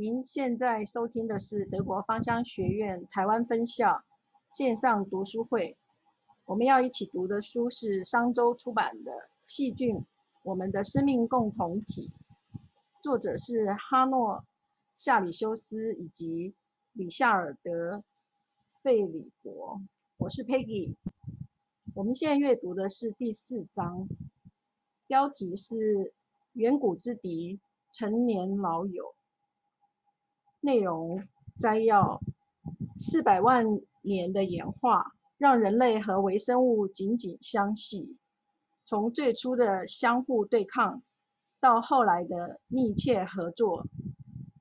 您现在收听的是德国芳香学院台湾分校线上读书会。我们要一起读的书是商周出版的《细菌：我们的生命共同体》，作者是哈诺·夏里修斯以及里夏尔德·费里伯。我是 Peggy。我们现在阅读的是第四章，标题是“远古之敌，陈年老友”。内容摘要：四百万年的演化。让人类和微生物紧紧相系，从最初的相互对抗，到后来的密切合作，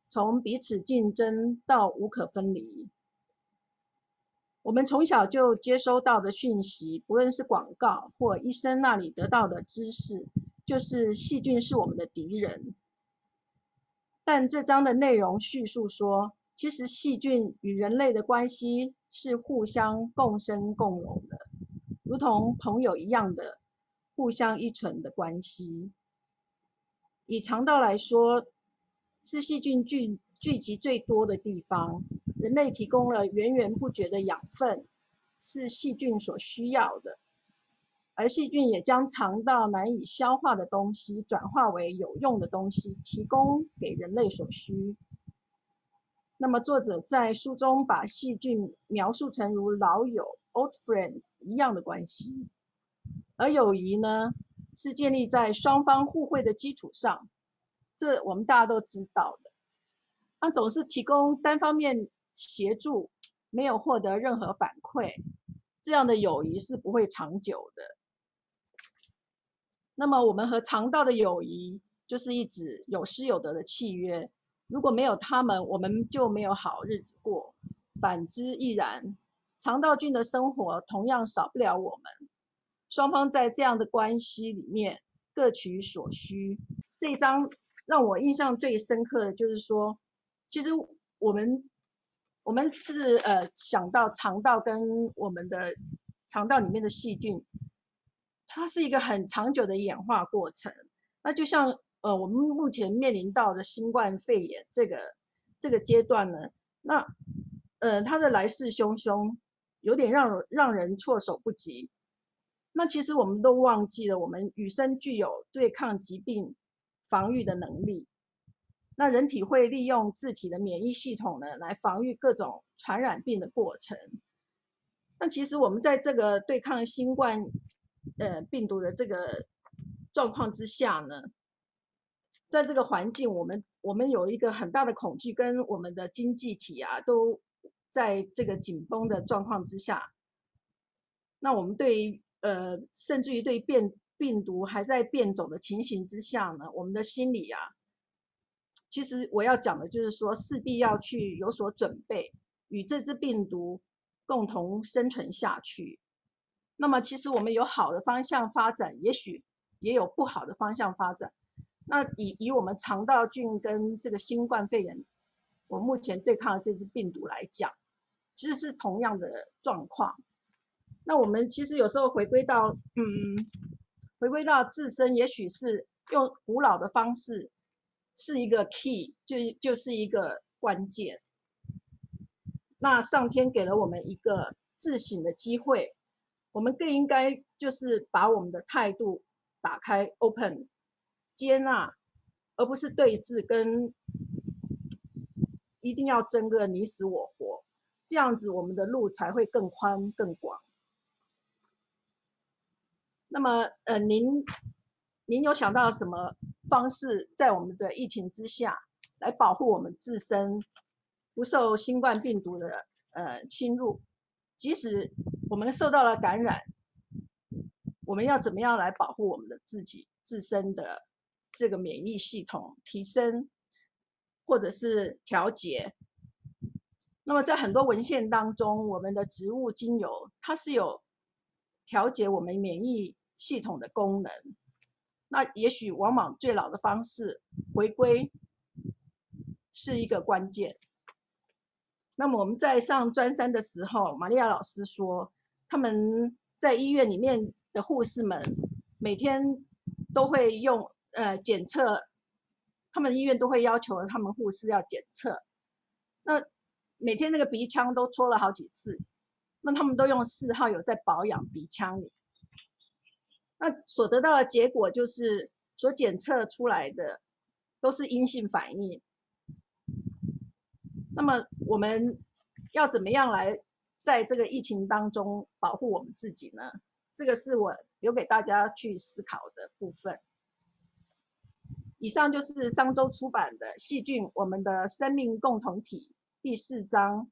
从彼此竞争到无可分离。我们从小就接收到的讯息，不论是广告或医生那里得到的知识，就是细菌是我们的敌人。但这章的内容叙述说，其实细菌与人类的关系。是互相共生共荣的，如同朋友一样的互相依存的关系。以肠道来说，是细菌聚聚集最多的地方，人类提供了源源不绝的养分，是细菌所需要的，而细菌也将肠道难以消化的东西转化为有用的东西，提供给人类所需。那么，作者在书中把细菌描述成如老友 （old friends） 一样的关系，而友谊呢，是建立在双方互惠的基础上。这我们大家都知道的。那总是提供单方面协助，没有获得任何反馈，这样的友谊是不会长久的。那么，我们和肠道的友谊，就是一纸有失有得的契约。如果没有他们，我们就没有好日子过；反之亦然。肠道菌的生活同样少不了我们。双方在这样的关系里面各取所需。这一章让我印象最深刻的就是说，其实我们我们是呃想到肠道跟我们的肠道里面的细菌，它是一个很长久的演化过程。那就像。呃，我们目前面临到的新冠肺炎这个这个阶段呢，那呃，它的来势汹汹，有点让让人措手不及。那其实我们都忘记了，我们与生具有对抗疾病防御的能力。那人体会利用自体的免疫系统呢，来防御各种传染病的过程。那其实我们在这个对抗新冠呃病毒的这个状况之下呢。在这个环境，我们我们有一个很大的恐惧，跟我们的经济体啊，都在这个紧绷的状况之下。那我们对呃，甚至于对变病毒还在变种的情形之下呢，我们的心理啊，其实我要讲的就是说，势必要去有所准备，与这只病毒共同生存下去。那么，其实我们有好的方向发展，也许也有不好的方向发展。那以以我们肠道菌跟这个新冠肺炎，我目前对抗的这支病毒来讲，其实是同样的状况。那我们其实有时候回归到，嗯，回归到自身，也许是用古老的方式，是一个 key，就就是一个关键。那上天给了我们一个自省的机会，我们更应该就是把我们的态度打开，open。接纳，而不是对峙，跟一定要争个你死我活，这样子我们的路才会更宽更广。那么，呃，您您有想到什么方式，在我们的疫情之下，来保护我们自身不受新冠病毒的呃侵入？即使我们受到了感染，我们要怎么样来保护我们的自己自身的？这个免疫系统提升，或者是调节。那么在很多文献当中，我们的植物精油它是有调节我们免疫系统的功能。那也许往往最老的方式回归是一个关键。那么我们在上专三的时候，玛利亚老师说，他们在医院里面的护士们每天都会用。呃，检测他们医院都会要求他们护士要检测，那每天那个鼻腔都戳了好几次，那他们都用四号有在保养鼻腔里，那所得到的结果就是所检测出来的都是阴性反应。那么我们要怎么样来在这个疫情当中保护我们自己呢？这个是我留给大家去思考的部分。以上就是上周出版的《细菌：我们的生命共同体》第四章